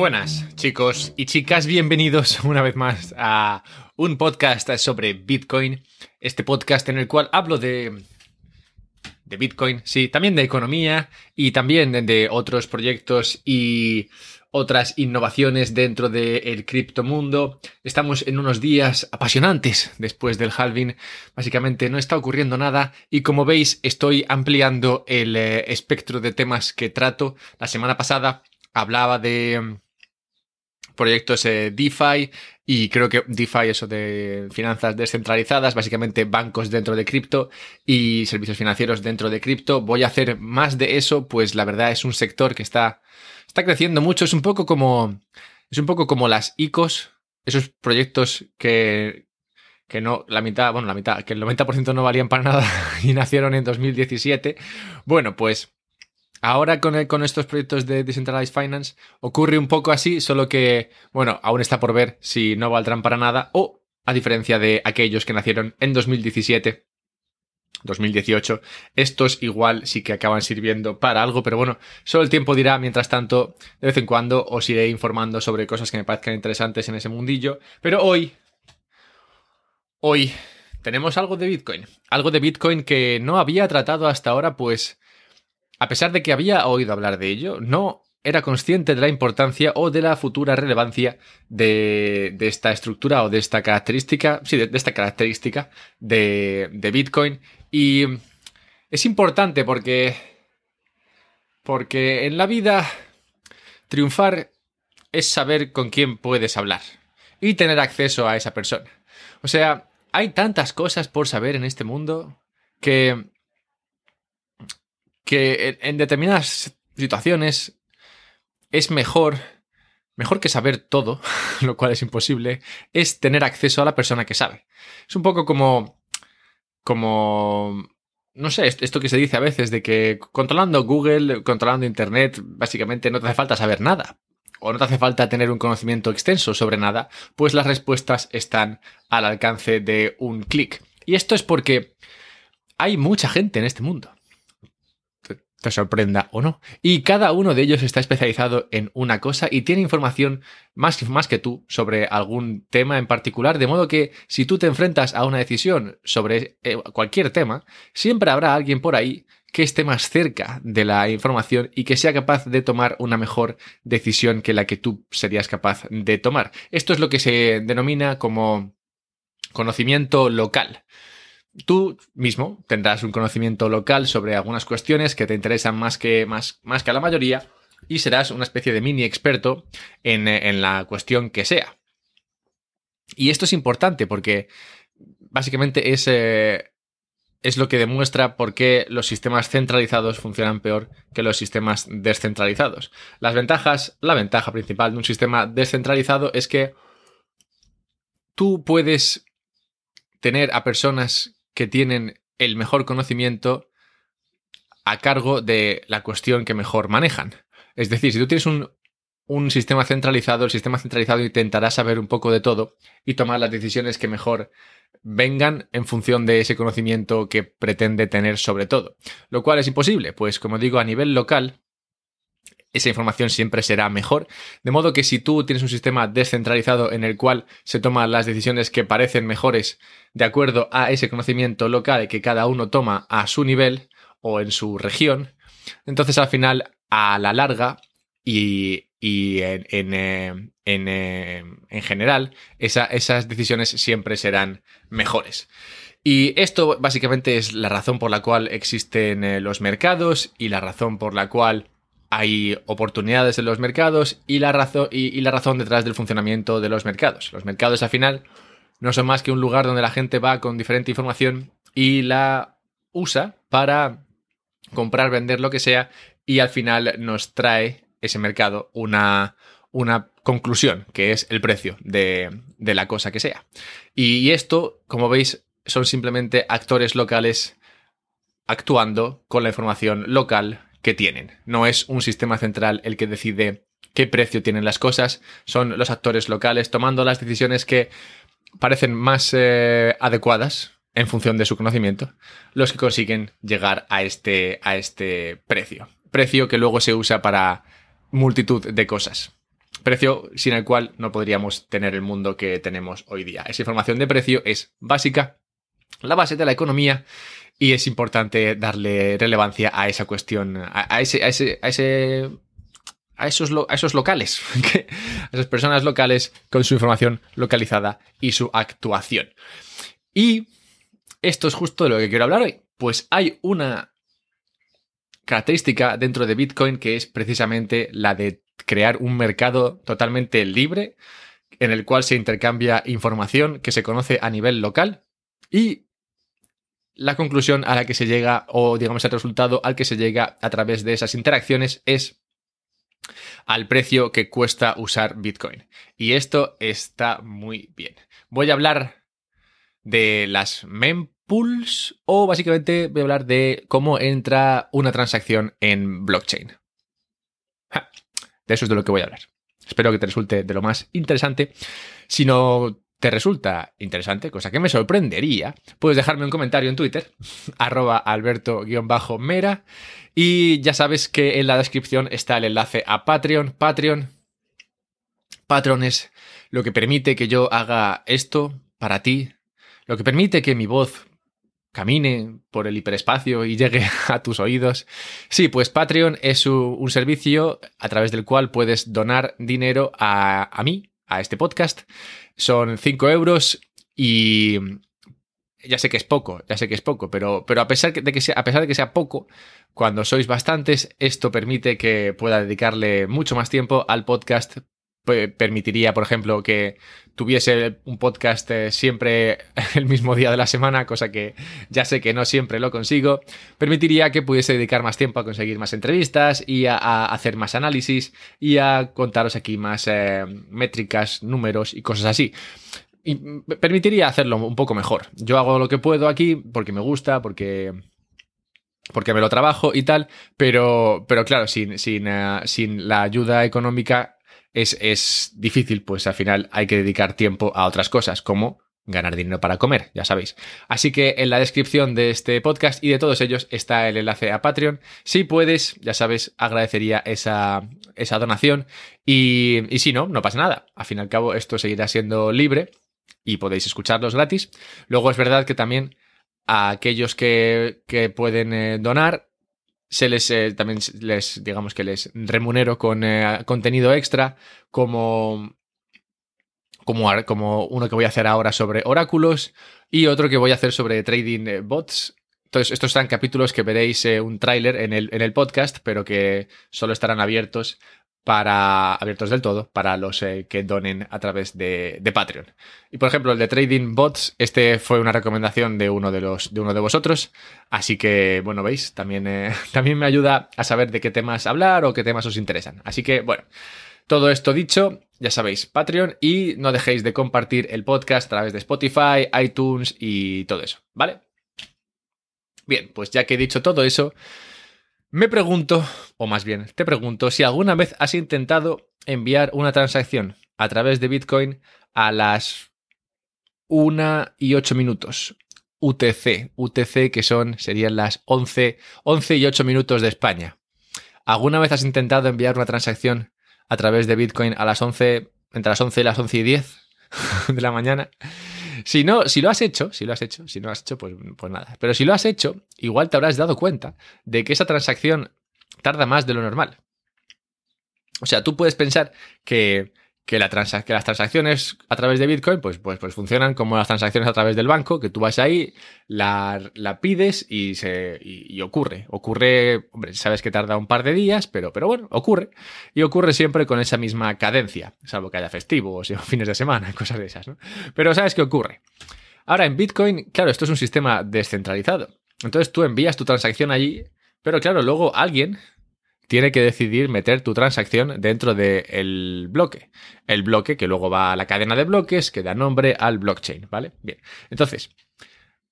buenas, chicos y chicas. Bienvenidos una vez más a un podcast sobre Bitcoin. Este podcast en el cual hablo de. de Bitcoin, sí, también de economía y también de otros proyectos y otras innovaciones dentro del criptomundo. Estamos en unos días apasionantes después del halving. Básicamente no está ocurriendo nada y como veis estoy ampliando el eh, espectro de temas que trato. La semana pasada hablaba de proyectos DeFi y creo que DeFi, eso de finanzas descentralizadas, básicamente bancos dentro de cripto y servicios financieros dentro de cripto. Voy a hacer más de eso, pues la verdad es un sector que está está creciendo mucho. Es un poco como. Es un poco como las ICOs, esos proyectos que, que no, la mitad, bueno, la mitad, que el 90% no valían para nada y nacieron en 2017. Bueno, pues ahora con, estos proyectos de Decentralized Finance ocurre un poco así, solo que, bueno, aún está por ver si no valdrán para nada o, a diferencia de aquellos que nacieron en 2017, 2018. Estos igual sí que acaban sirviendo para algo, pero bueno, solo el tiempo dirá. Mientras tanto, de vez en cuando os iré informando sobre cosas que me parezcan interesantes en ese mundillo. Pero hoy, hoy tenemos algo de Bitcoin. Algo de Bitcoin que no había tratado hasta ahora, pues a pesar de que había oído hablar de ello, no era consciente de la importancia o de la futura relevancia de, esta estructura o de esta característica, sí, de, esta característica de, de Bitcoin y es importante porque. Porque en la vida triunfar es saber con quién puedes hablar y tener acceso a esa persona. O sea, hay tantas cosas por saber en este mundo que. Que en determinadas situaciones es mejor. Mejor que saber todo, lo cual es imposible, es tener acceso a la persona que sabe. Es un poco como como no sé, esto que se dice a veces de que controlando Google, controlando Internet, básicamente no te hace falta saber nada. O no te hace falta tener un conocimiento extenso sobre nada, pues las respuestas están al alcance de un clic. Y esto es porque hay mucha gente en este mundo te sorprenda o no. Y cada uno de ellos está especializado en una cosa y tiene información más, más que tú sobre algún tema en particular, de modo que si tú te enfrentas a una decisión sobre eh, cualquier tema, siempre habrá alguien por ahí que esté más cerca de la información y que sea capaz de tomar una mejor decisión que la que tú serías capaz de tomar. Esto es lo que se denomina como conocimiento local. Tú mismo tendrás un conocimiento local sobre algunas cuestiones que te interesan más que, más, más que a la mayoría y serás una especie de mini experto en, en la cuestión que sea. Y esto es importante porque básicamente es, eh, es lo que demuestra por qué los sistemas centralizados funcionan peor que los sistemas descentralizados. Las ventajas, la ventaja principal de un sistema descentralizado es que tú puedes tener a personas que tienen el mejor conocimiento a cargo de la cuestión que mejor manejan. Es decir, si tú tienes un, un sistema centralizado, el sistema centralizado intentará saber un poco de todo y tomar las decisiones que mejor vengan en función de ese conocimiento que pretende tener sobre todo. Lo cual es imposible, pues como digo, a nivel local, esa información siempre será mejor. De modo que si tú tienes un sistema descentralizado en el cual se toman las decisiones que parecen mejores de acuerdo a ese conocimiento local que cada uno toma a su nivel o en su región, entonces al final, a la larga y, en, en, eh, eh, general, esas decisiones siempre serán mejores. Y esto básicamente es la razón por la cual existen eh, los mercados y la razón por la cual hay oportunidades en los mercados y la, razón, y, la razón detrás del funcionamiento de los mercados. Los mercados al final no son más que un lugar donde la gente va con diferente información y la usa para comprar, vender lo que sea y al final nos trae ese mercado una, conclusión, que es el precio de, de la cosa que sea. Y esto, como veis, son simplemente actores locales actuando con la información local que tienen. No es un sistema central el que decide qué precio tienen las cosas, son los actores locales tomando las decisiones que parecen más eh, adecuadas en función de su conocimiento, los que consiguen llegar a este, a este precio. Precio que luego se usa para multitud de cosas. precio sin el cual no podríamos tener el mundo que tenemos hoy día. Esa información de precio es básica, la base de la economía y es importante darle relevancia a esa cuestión, a, ese, a ese, a ese a esos, a esos locales, a esas personas locales con su información localizada y su actuación. Y esto es justo de lo que quiero hablar hoy. Pues hay una característica dentro de Bitcoin que es precisamente la de crear un mercado totalmente libre en el cual se intercambia información que se conoce a nivel local y la conclusión a la que se llega o digamos el resultado al que se llega a través de esas interacciones es al precio que cuesta usar Bitcoin. Y esto está muy bien. Voy a hablar de las mempools o básicamente voy a hablar de cómo entra una transacción en blockchain. de eso es de lo que voy a hablar. Espero que te resulte de lo más interesante. Si no te resulta interesante, cosa que me sorprendería, puedes dejarme un comentario en Twitter, arroba alberto-mera, y ya sabes que en la descripción está el enlace a Patreon. Patreon. Patreon es lo que permite que yo haga esto para ti, lo que permite que mi voz camine por el hiperespacio y llegue a tus oídos. Sí, pues Patreon es un, servicio a través del cual puedes donar dinero a, a mí, a este podcast. Son 5 euros y ya sé que es poco, ya sé que es poco, pero, pero a, pesar de que sea, a pesar de que sea poco, cuando sois bastantes, esto permite que pueda dedicarle mucho más tiempo al podcast. Permitiría, por ejemplo, que tuviese un podcast eh, siempre el mismo día de la semana, cosa que ya sé que no siempre lo consigo. Permitiría que pudiese dedicar más tiempo a conseguir más entrevistas y a, hacer más análisis y a contaros aquí más eh, métricas, números y cosas así y permitiría hacerlo un poco mejor. Yo hago lo que puedo aquí porque me gusta, porque porque me lo trabajo y tal, pero, pero claro, sin, sin, eh, sin la ayuda económica es, difícil, pues al final hay que dedicar tiempo a otras cosas, como ganar dinero para comer, ya sabéis. Así que en la descripción de este podcast y de todos ellos está el enlace a Patreon. Si puedes, ya sabes, agradecería esa, donación y, si no, no pasa nada. Al fin y al cabo, esto seguirá siendo libre y podéis escucharlos gratis. Luego es verdad que también a aquellos que, pueden eh, donar, se les eh, también les digamos que les remunero con eh, contenido extra como, como como uno que voy a hacer ahora sobre oráculos y otro que voy a hacer sobre trading bots. Entonces, estos serán capítulos que veréis un tráiler en el, en el podcast, pero que solo estarán abiertos para abiertos del todo para los eh, que donen a través de, Patreon. Y por ejemplo, el de Trading Bots, este fue una recomendación de uno de los de uno de vosotros. Así que, bueno, veis, también, eh, también me ayuda a saber de qué temas hablar o qué temas os interesan. Así que, bueno, todo esto dicho, ya sabéis, Patreon y no dejéis de compartir el podcast a través de Spotify, iTunes y todo eso, ¿vale? Bien, pues ya que he dicho todo eso, me pregunto, o más bien, te pregunto, si alguna vez has intentado enviar una transacción a través de Bitcoin a las 1 y 8 minutos. UTC, UTC que son, serían las 11, 11 y 8 minutos de España. ¿Alguna vez has intentado enviar una transacción a través de Bitcoin a las 11, entre las 11 y las 11 y 10 de la mañana? Si no, si lo has hecho, si lo has hecho, si no lo has hecho, pues, pues nada. Pero si lo has hecho, igual te habrás dado cuenta de que esa transacción tarda más de lo normal. O sea, tú puedes pensar que que, la que las transacciones a través de Bitcoin pues, pues, pues funcionan como las transacciones a través del banco, que tú vas ahí, la, la pides y, se, y, ocurre. Ocurre, hombre, sabes que tarda un par de días, pero, pero bueno, ocurre. Y ocurre siempre con esa misma cadencia, salvo que haya festivos o fines de semana, cosas de esas, ¿no? Pero sabes que ocurre. Ahora, en Bitcoin, claro, esto es un sistema descentralizado. Entonces tú envías tu transacción allí, pero claro, luego alguien tiene que decidir meter tu transacción dentro del bloque. El bloque que luego va a la cadena de bloques que da nombre al blockchain, ¿vale? Bien. Entonces,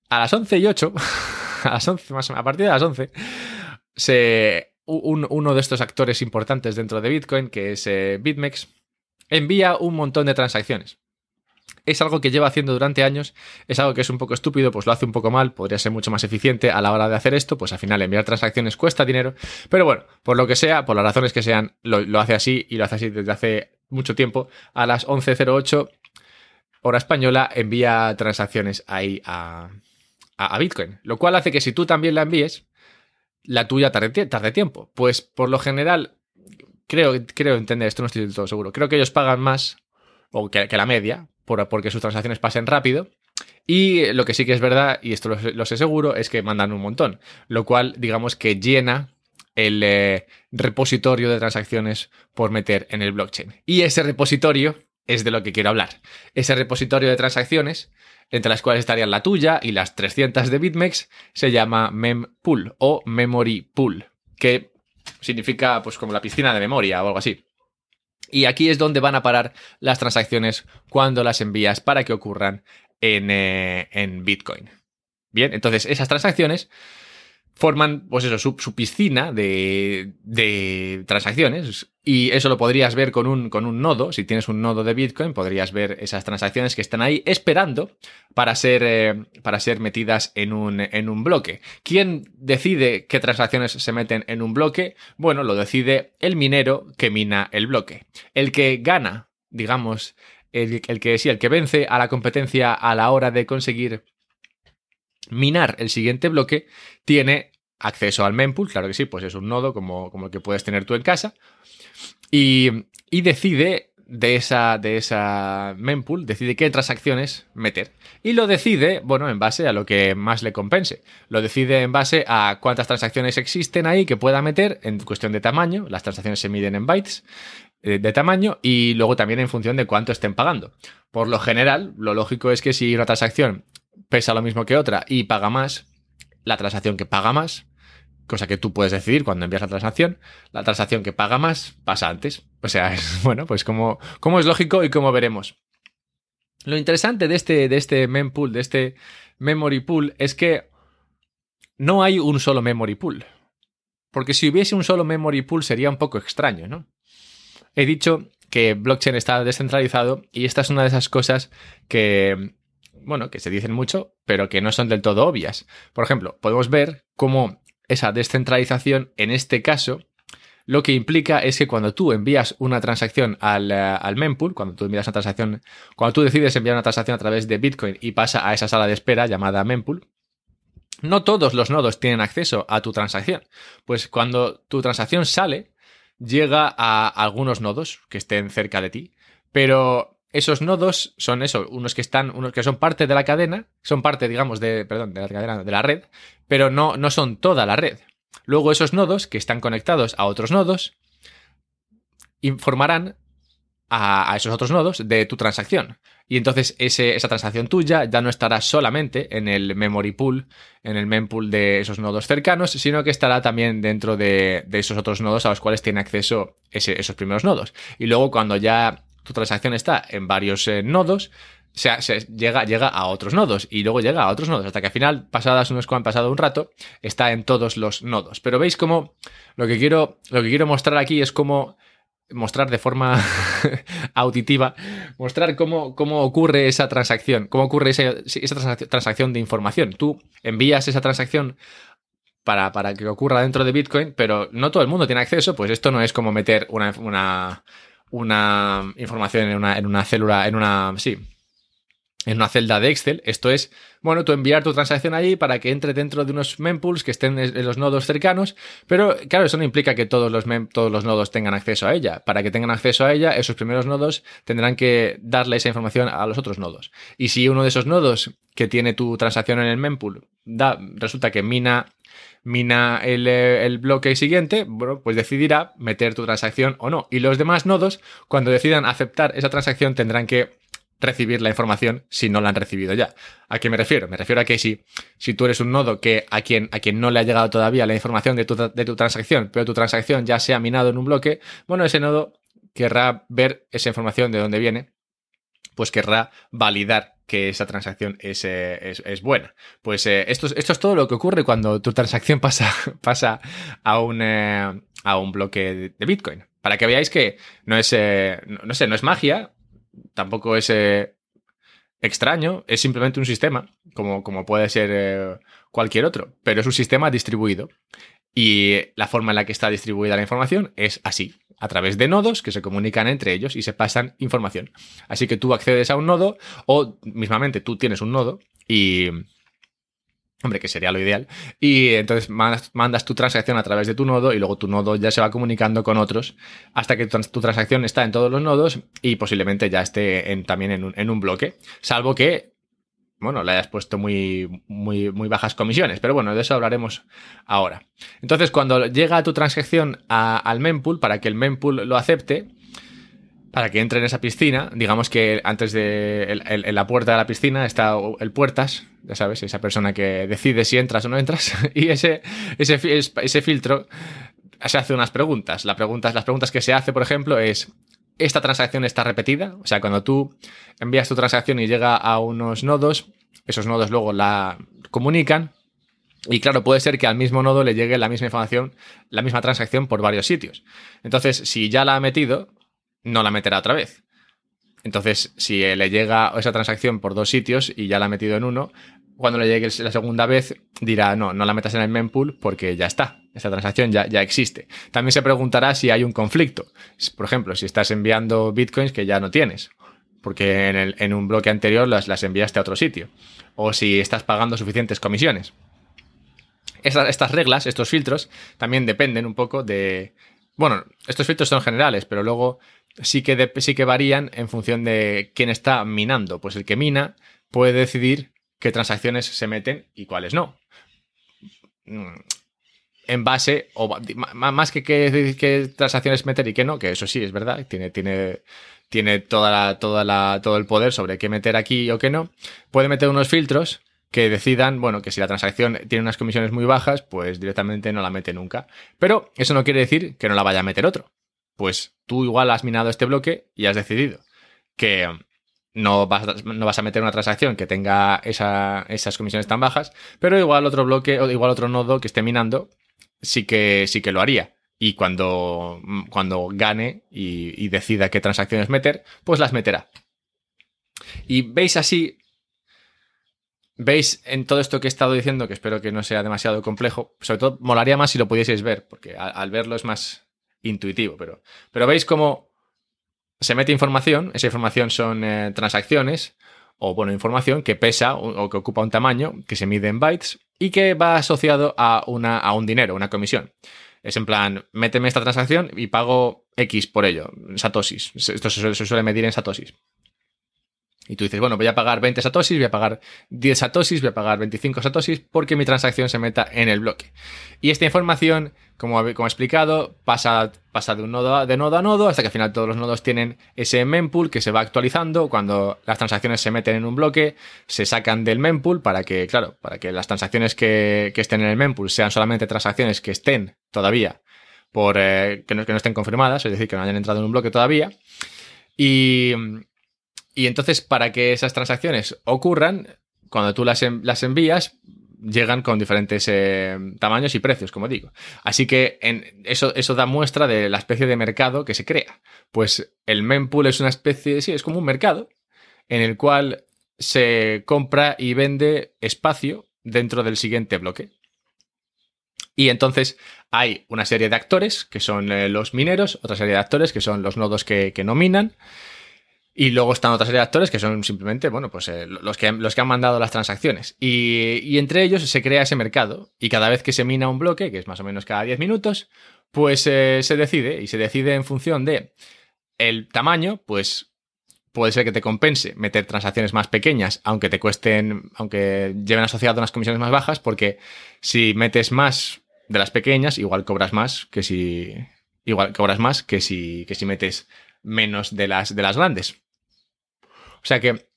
a las 11 y 8, a, las 11, más, a partir de las 11, se, uno de estos actores importantes dentro de Bitcoin, que es eh, BitMEX, envía un montón de transacciones es algo que lleva haciendo durante años, es algo que es un poco estúpido, pues lo hace un poco mal, podría ser mucho más eficiente a la hora de hacer esto, pues al final enviar transacciones cuesta dinero, pero bueno, por lo que sea, por las razones que sean, lo, hace así y lo hace así desde hace mucho tiempo, a las 11.08 hora española envía transacciones ahí a, a, Bitcoin. Lo cual hace que si tú también la envíes, la tuya tarde, tarde tiempo. Pues por lo general, creo, creo entender, esto no estoy del todo seguro, creo que ellos pagan más, o que, la media, por, porque sus transacciones pasen rápido. Y lo que sí que es verdad, y esto lo, sé seguro, es que mandan un montón. Lo cual, digamos que llena el eh, repositorio de transacciones por meter en el blockchain. Y ese repositorio es de lo que quiero hablar. Ese repositorio de transacciones, entre las cuales estarían la tuya y las 300 de BitMEX, se llama mempool o memory pool, que significa pues como la piscina de memoria o algo así. Y aquí es donde van a parar las transacciones cuando las envías para que ocurran en, eh, en Bitcoin. Bien, entonces esas transacciones forman, pues eso, su, piscina de, de, transacciones. Y eso lo podrías ver con un, con un nodo. Si tienes un nodo de Bitcoin, podrías ver esas transacciones que están ahí esperando para ser, eh, para ser metidas en un, en un bloque. ¿Quién decide qué transacciones se meten en un bloque? Bueno, lo decide el minero que mina el bloque. El que gana, digamos, el, el que sí, el que vence a la competencia a la hora de conseguir minar el siguiente bloque, tiene acceso al mempool, claro que sí, pues es un nodo como, como el que puedes tener tú en casa, y, decide de esa, de esa mempool, decide qué transacciones meter. Y lo decide, bueno, en base a lo que más le compense. Lo decide en base a cuántas transacciones existen ahí que pueda meter en cuestión de tamaño. Las transacciones se miden en bytes eh, de tamaño y luego también en función de cuánto estén pagando. Por lo general, lo lógico es que si una transacción pesa lo mismo que otra y paga más, la transacción que paga más, cosa que tú puedes decidir cuando envías la transacción, la transacción que paga más pasa antes. O sea, es bueno, pues como, como es lógico y como veremos. Lo interesante de este, de este mempool, de este memory pool, es que no hay un solo memory pool. Porque si hubiese un solo memory pool sería un poco extraño, ¿no? He dicho que blockchain está descentralizado y esta es una de esas cosas que bueno, que se dicen mucho, pero que no son del todo obvias. Por ejemplo, podemos ver cómo esa descentralización, en este caso, lo que implica es que cuando tú envías una transacción al, eh, mempool, cuando tú envías una transacción, cuando tú decides enviar una transacción a través de Bitcoin y pasa a esa sala de espera llamada mempool, no todos los nodos tienen acceso a tu transacción. Pues cuando tu transacción sale, llega a algunos nodos que estén cerca de ti, pero esos nodos son eso, unos que están, unos que son parte de la cadena, son parte, digamos, de, perdón, de la cadena, de la red, pero no, no son toda la red. Luego esos nodos que están conectados a otros nodos informarán a, esos otros nodos de tu transacción. Y entonces esa transacción tuya ya no estará solamente en el memory pool, en el mempool de esos nodos cercanos, sino que estará también dentro de, esos otros nodos a los cuales tiene acceso esos primeros nodos. Y luego cuando ya tu transacción está en varios eh, nodos, se, llega, llega a otros nodos y luego llega a otros nodos, hasta que al final, pasadas unos han pasado un rato, está en todos los nodos. Pero veis cómo lo que quiero, lo que quiero mostrar aquí es cómo mostrar de forma auditiva, mostrar cómo, cómo, ocurre esa transacción, cómo ocurre esa, esa, transacción de información. Tú envías esa transacción para, para, que ocurra dentro de Bitcoin, pero no todo el mundo tiene acceso, pues esto no es como meter una una información en una, en una célula, en una, sí, en una celda de Excel. Esto es, bueno, tú enviar tu transacción allí para que entre dentro de unos mempools que estén en los nodos cercanos, pero claro, eso no implica que todos los, todos los nodos tengan acceso a ella. Para que tengan acceso a ella, esos primeros nodos tendrán que darle esa información a los otros nodos. Y si uno de esos nodos que tiene tu transacción en el mempool da, resulta que mina mina eh, el, bloque siguiente, bueno, pues decidirá meter tu transacción o no. Y los demás nodos, cuando decidan aceptar esa transacción, tendrán que recibir la información si no la han recibido ya. ¿A qué me refiero? Me refiero a que si, si tú eres un nodo que a quien, a quien no le ha llegado todavía la información de tu, de tu transacción, pero tu transacción ya se ha minado en un bloque, bueno, ese nodo querrá ver esa información de dónde viene, pues querrá validar que esa transacción es, eh, buena. Pues eh, esto, esto, es todo lo que ocurre cuando tu transacción pasa, pasa a, un, eh, a un bloque de Bitcoin. Para que veáis que no es, no, sé, no es magia, tampoco es extraño, es simplemente un sistema, como, como puede ser cualquier otro, pero es un sistema distribuido. Y la forma en la que está distribuida la información es así. A través de nodos que se comunican entre ellos y se pasan información. Así que tú accedes a un nodo o mismamente tú tienes un nodo y... Hombre, que sería lo ideal. Y entonces mandas, tu transacción a través de tu nodo y luego tu nodo ya se va comunicando con otros hasta que tu, transacción está en todos los nodos y posiblemente ya esté también en un, en un bloque. Salvo que bueno, le hayas puesto muy, muy, muy bajas comisiones, pero bueno, de eso hablaremos ahora. Entonces, cuando llega tu transacción al mempool, para que el mempool lo acepte, para que entre en esa piscina, digamos que antes de en la puerta de la piscina está el puertas, ya sabes, esa persona que decide si entras o no entras, y ese, ese, ese filtro se hace unas preguntas. las preguntas que se hace, por ejemplo, es esta transacción está repetida. O sea, cuando tú envías tu transacción y llega a unos nodos, esos nodos luego la comunican. Y claro, puede ser que al mismo nodo le llegue la misma información, la misma transacción por varios sitios. Entonces, si ya la ha metido, no la meterá otra vez. Entonces, si le llega esa transacción por dos sitios y ya la ha metido en uno, cuando le llegue la segunda vez dirá, no, no la metas en el mempool porque ya está, esa transacción ya, ya existe. También se preguntará si hay un conflicto. Por ejemplo, si estás enviando bitcoins que ya no tienes, porque en, el, en un bloque anterior las, las, enviaste a otro sitio, o si estás pagando suficientes comisiones. estas reglas, estos filtros, también dependen un poco de... Bueno, estos filtros son generales, pero luego sí que, sí que varían en función de quién está minando. Pues el que mina puede decidir qué transacciones se meten y cuáles no. En base, o más que qué, transacciones meter y qué no, que eso sí, es verdad, tiene, tiene, tiene toda toda la, todo el poder sobre qué meter aquí o qué no, puede meter unos filtros que decidan, bueno, que si la transacción tiene unas comisiones muy bajas, pues directamente no la mete nunca. Pero eso no quiere decir que no la vaya a meter otro. Pues tú igual has minado este bloque y has decidido que no vas, no vas a meter una transacción que tenga esas comisiones tan bajas, pero igual otro bloque o igual otro nodo que esté minando sí que, sí que lo haría. Y cuando, cuando gane y, y decida qué transacciones meter, pues las meterá. Y veis así veis en todo esto que he estado diciendo, que espero que no sea demasiado complejo, sobre todo molaría más si lo pudieseis ver, porque al, verlo es más intuitivo, pero, pero veis cómo se mete información, esa información son eh, transacciones o, bueno, información que pesa o, que ocupa un tamaño que se mide en bytes y que va asociado a, una, a un dinero, una comisión. Es en plan, méteme esta transacción y pago X por ello, satosis. Esto se suele medir en satosis. Y tú dices, bueno, voy a pagar 20 satoshis, voy a pagar 10 satoshis, voy a pagar 25 satoshis porque mi transacción se meta en el bloque. Y esta información, como, como he explicado, pasa, pasa de, un nodo a, de nodo a nodo hasta que al final todos los nodos tienen ese mempool que se va actualizando. Cuando las transacciones se meten en un bloque, se sacan del mempool para que, claro, para que las transacciones que, estén en el mempool sean solamente transacciones que estén todavía por eh, que, no, que no estén confirmadas, es decir, que no hayan entrado en un bloque todavía. Y, y entonces, para que esas transacciones ocurran, cuando tú las, las envías, llegan con diferentes eh, tamaños y precios, como digo. Así que eso, eso da muestra de la especie de mercado que se crea. Pues el mempool es una especie, sí, es como un mercado en el cual se compra y vende espacio dentro del siguiente bloque. Y entonces hay una serie de actores que son eh, los mineros, otra serie de actores que son los nodos que, que no minan, y luego están otras serie de actores que son simplemente, bueno, pues eh, los, que, los que han mandado las transacciones. Y, entre ellos se crea ese mercado. Y cada vez que se mina un bloque, que es más o menos cada 10 minutos, pues eh, se decide. Y se decide en función de el tamaño, pues puede ser que te compense meter transacciones más pequeñas, aunque te cuesten, aunque lleven asociado unas comisiones más bajas, porque si metes más de las pequeñas, igual cobras más que si. Igual cobras más que si, que si metes menos de las, de las grandes. O sea que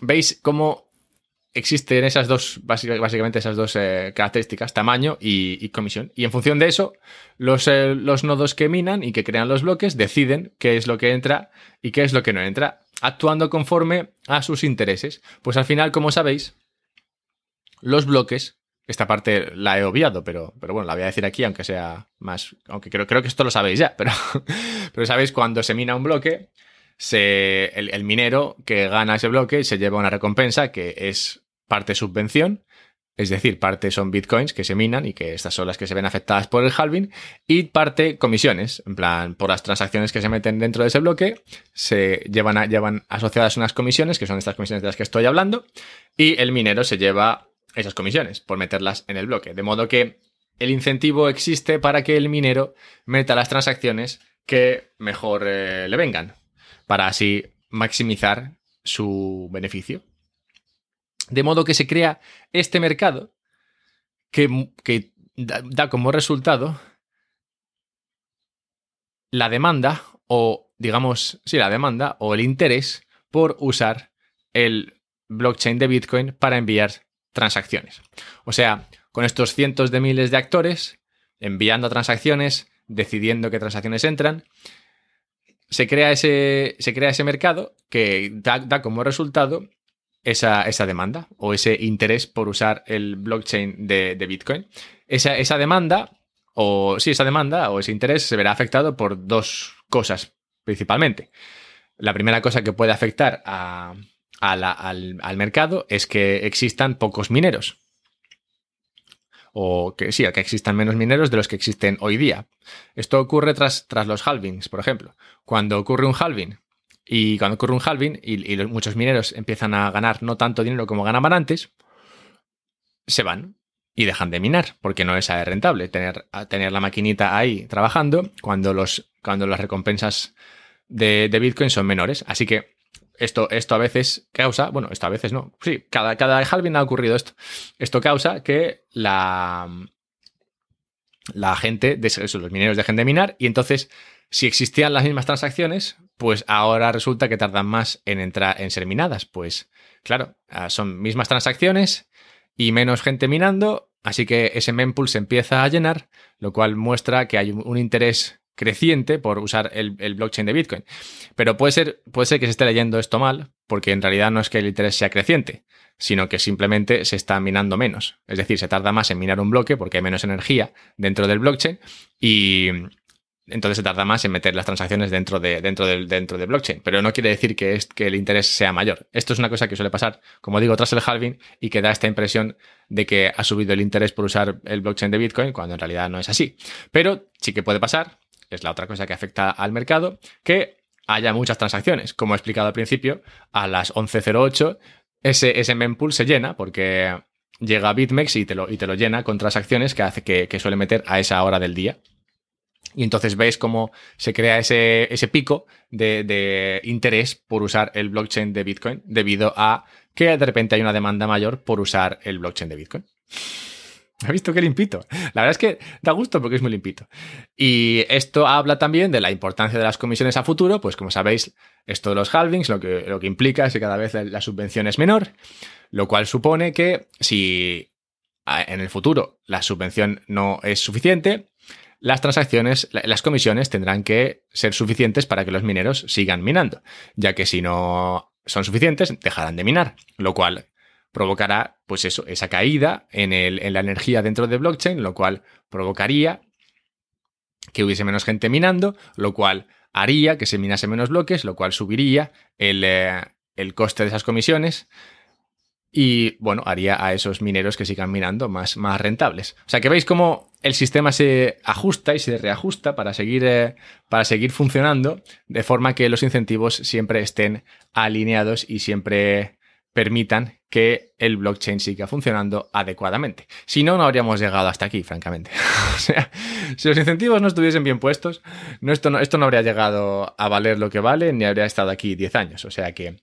veis cómo existen esas dos, básicamente esas dos eh, características, tamaño y, comisión. Y en función de eso, los, eh, los nodos que minan y que crean los bloques deciden qué es lo que entra y qué es lo que no entra, actuando conforme a sus intereses. Pues al final, como sabéis, los bloques, esta parte la he obviado, pero, pero bueno, la voy a decir aquí, aunque sea más, aunque creo, creo que esto lo sabéis ya, pero, pero sabéis, cuando se mina un bloque, se, el, minero que gana ese bloque se lleva una recompensa que es parte subvención es decir, parte son bitcoins que se minan y que estas son las que se ven afectadas por el halving, y parte comisiones, en plan, por las transacciones que se meten dentro de ese bloque, se llevan, llevan asociadas unas comisiones, que son estas comisiones de las que estoy hablando, y el minero se lleva esas comisiones por meterlas en el bloque. De modo que el incentivo existe para que el minero meta las transacciones que mejor eh, le vengan, para así maximizar su beneficio. De modo que se crea este mercado que, que da como resultado la demanda o, digamos, sí, la demanda o el interés por usar el blockchain de Bitcoin para enviar transacciones. O sea, con estos cientos de miles de actores enviando transacciones, decidiendo qué transacciones entran, se crea ese, se crea ese mercado que da, como resultado esa, esa, demanda o ese interés por usar el blockchain de, Bitcoin. Esa, esa, demanda, o sí, esa demanda o ese interés se verá afectado por dos cosas principalmente. La primera cosa que puede afectar al, al mercado es que existan pocos mineros o que sí, que existan menos mineros de los que existen hoy día. Esto ocurre tras, tras los halvings, por ejemplo. Cuando ocurre un halving y cuando ocurre un halving y, muchos mineros empiezan a ganar no tanto dinero como ganaban antes, se van y dejan de minar porque no es rentable tener, tener la maquinita ahí trabajando cuando, los, cuando las recompensas de, de Bitcoin son menores. Así que esto, esto a veces causa, bueno, esto a veces no, sí, cada, cada halving ha ocurrido esto. Esto causa que la, la gente, de, los mineros dejen de minar y entonces, si existían las mismas transacciones, pues ahora resulta que tardan más en entrar, en ser minadas. Pues claro, ah, son mismas transacciones y menos gente minando, así que ese mempool se empieza a llenar, lo cual muestra que hay un interés creciente por usar el, blockchain de Bitcoin. Pero puede ser, puede ser que se esté leyendo esto mal, porque en realidad no es que el interés sea creciente, sino que simplemente se está minando menos. Es decir, se tarda más en minar un bloque porque hay menos energía dentro del blockchain y entonces se tarda más en meter las transacciones dentro, de, dentro, del, dentro del blockchain. Pero no quiere decir que, es, que el interés sea mayor. Esto es una cosa que suele pasar, como digo, tras el halving y que da esta impresión de que ha subido el interés por usar el blockchain de Bitcoin, cuando en realidad no es así. Pero sí que puede pasar es la otra cosa que afecta al mercado, que haya muchas transacciones. Como he explicado al principio, a las 11.08 ese, ese mempool se llena porque llega BitMEX y te lo, y te lo llena con transacciones que, hace, que, suele meter a esa hora del día. Y entonces veis cómo se crea ese, ese pico de, interés por usar el blockchain de Bitcoin debido a que de repente hay una demanda mayor por usar el blockchain de Bitcoin. ¿Ha visto qué limpito? La verdad es que da gusto porque es muy limpito. Y esto habla también de la importancia de las comisiones a futuro, pues como sabéis, esto de los halvings lo que, lo que implica es que cada vez la subvención es menor, lo cual supone que si en el futuro la subvención no es suficiente, las transacciones, las comisiones tendrán que ser suficientes para que los mineros sigan minando, ya que si no son suficientes, dejarán de minar, lo cual provocará, pues eso, esa caída en, el, en la energía dentro de blockchain, lo cual provocaría que hubiese menos gente minando, lo cual haría que se minase menos bloques, lo cual subiría el, eh, el coste de esas comisiones y, bueno, haría a esos mineros que sigan minando más, más rentables. O sea que veis cómo el sistema se ajusta y se reajusta para seguir, eh, para seguir funcionando de forma que los incentivos siempre estén alineados y siempre permitan que el blockchain siga funcionando adecuadamente. Si no, no habríamos llegado hasta aquí, francamente. o sea, si los incentivos no estuviesen bien puestos, no, esto, no, esto no habría llegado a valer lo que vale ni habría estado aquí 10 años. O sea que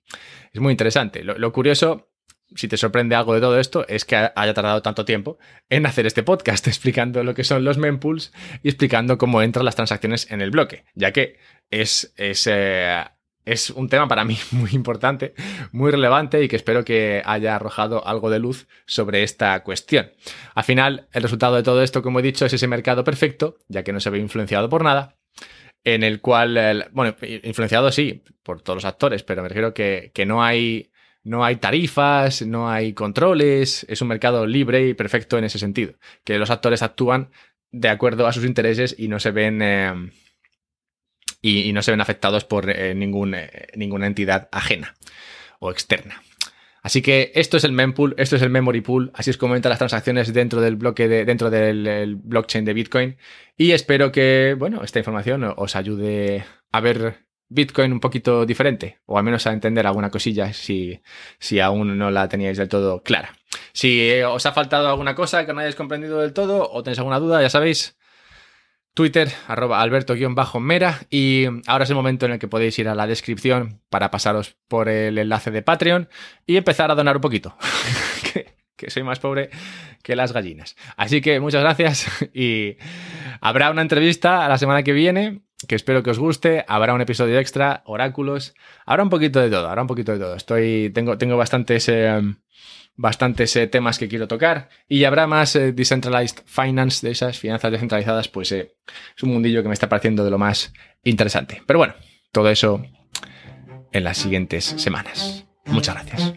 es muy interesante. Lo, curioso si te sorprende algo de todo esto, es que haya tardado tanto tiempo en hacer este podcast explicando lo que son los mempools y explicando cómo entran las transacciones en el bloque, ya que es, es eh, es un tema para mí muy importante, muy relevante y que espero que haya arrojado algo de luz sobre esta cuestión. Al final, el resultado de todo esto, como he dicho, es ese mercado perfecto, ya que no se ve influenciado por nada, en el cual, bueno, influenciado sí por todos los actores, pero me refiero que, que no hay... No hay tarifas, no hay controles, es un mercado libre y perfecto en ese sentido, que los actores actúan de acuerdo a sus intereses y no se ven eh, y, no se ven afectados por eh, ningún, eh, ninguna entidad ajena o externa. Así que esto es el mempool, esto es el memory pool, así es como entran las transacciones dentro del bloque de, dentro del blockchain de Bitcoin. Y espero que, bueno, esta información os ayude a ver Bitcoin un poquito diferente, o al menos a entender alguna cosilla si, si aún no la teníais del todo clara. Si os ha faltado alguna cosa que no hayáis comprendido del todo o tenéis alguna duda, ya sabéis, Twitter, arroba alberto-mera. Y ahora es el momento en el que podéis ir a la descripción para pasaros por el enlace de Patreon y empezar a donar un poquito. que, soy más pobre que las gallinas. Así que muchas gracias y habrá una entrevista a la semana que viene que espero que os guste. Habrá un episodio extra, oráculos. Habrá un poquito de todo, habrá un poquito de todo. Estoy, tengo, tengo bastantes eh, bastantes eh, temas que quiero tocar y habrá más eh, decentralized finance de esas finanzas descentralizadas, pues eh, es un mundillo que me está pareciendo de lo más interesante. Pero bueno, todo eso en las siguientes semanas. Muchas gracias.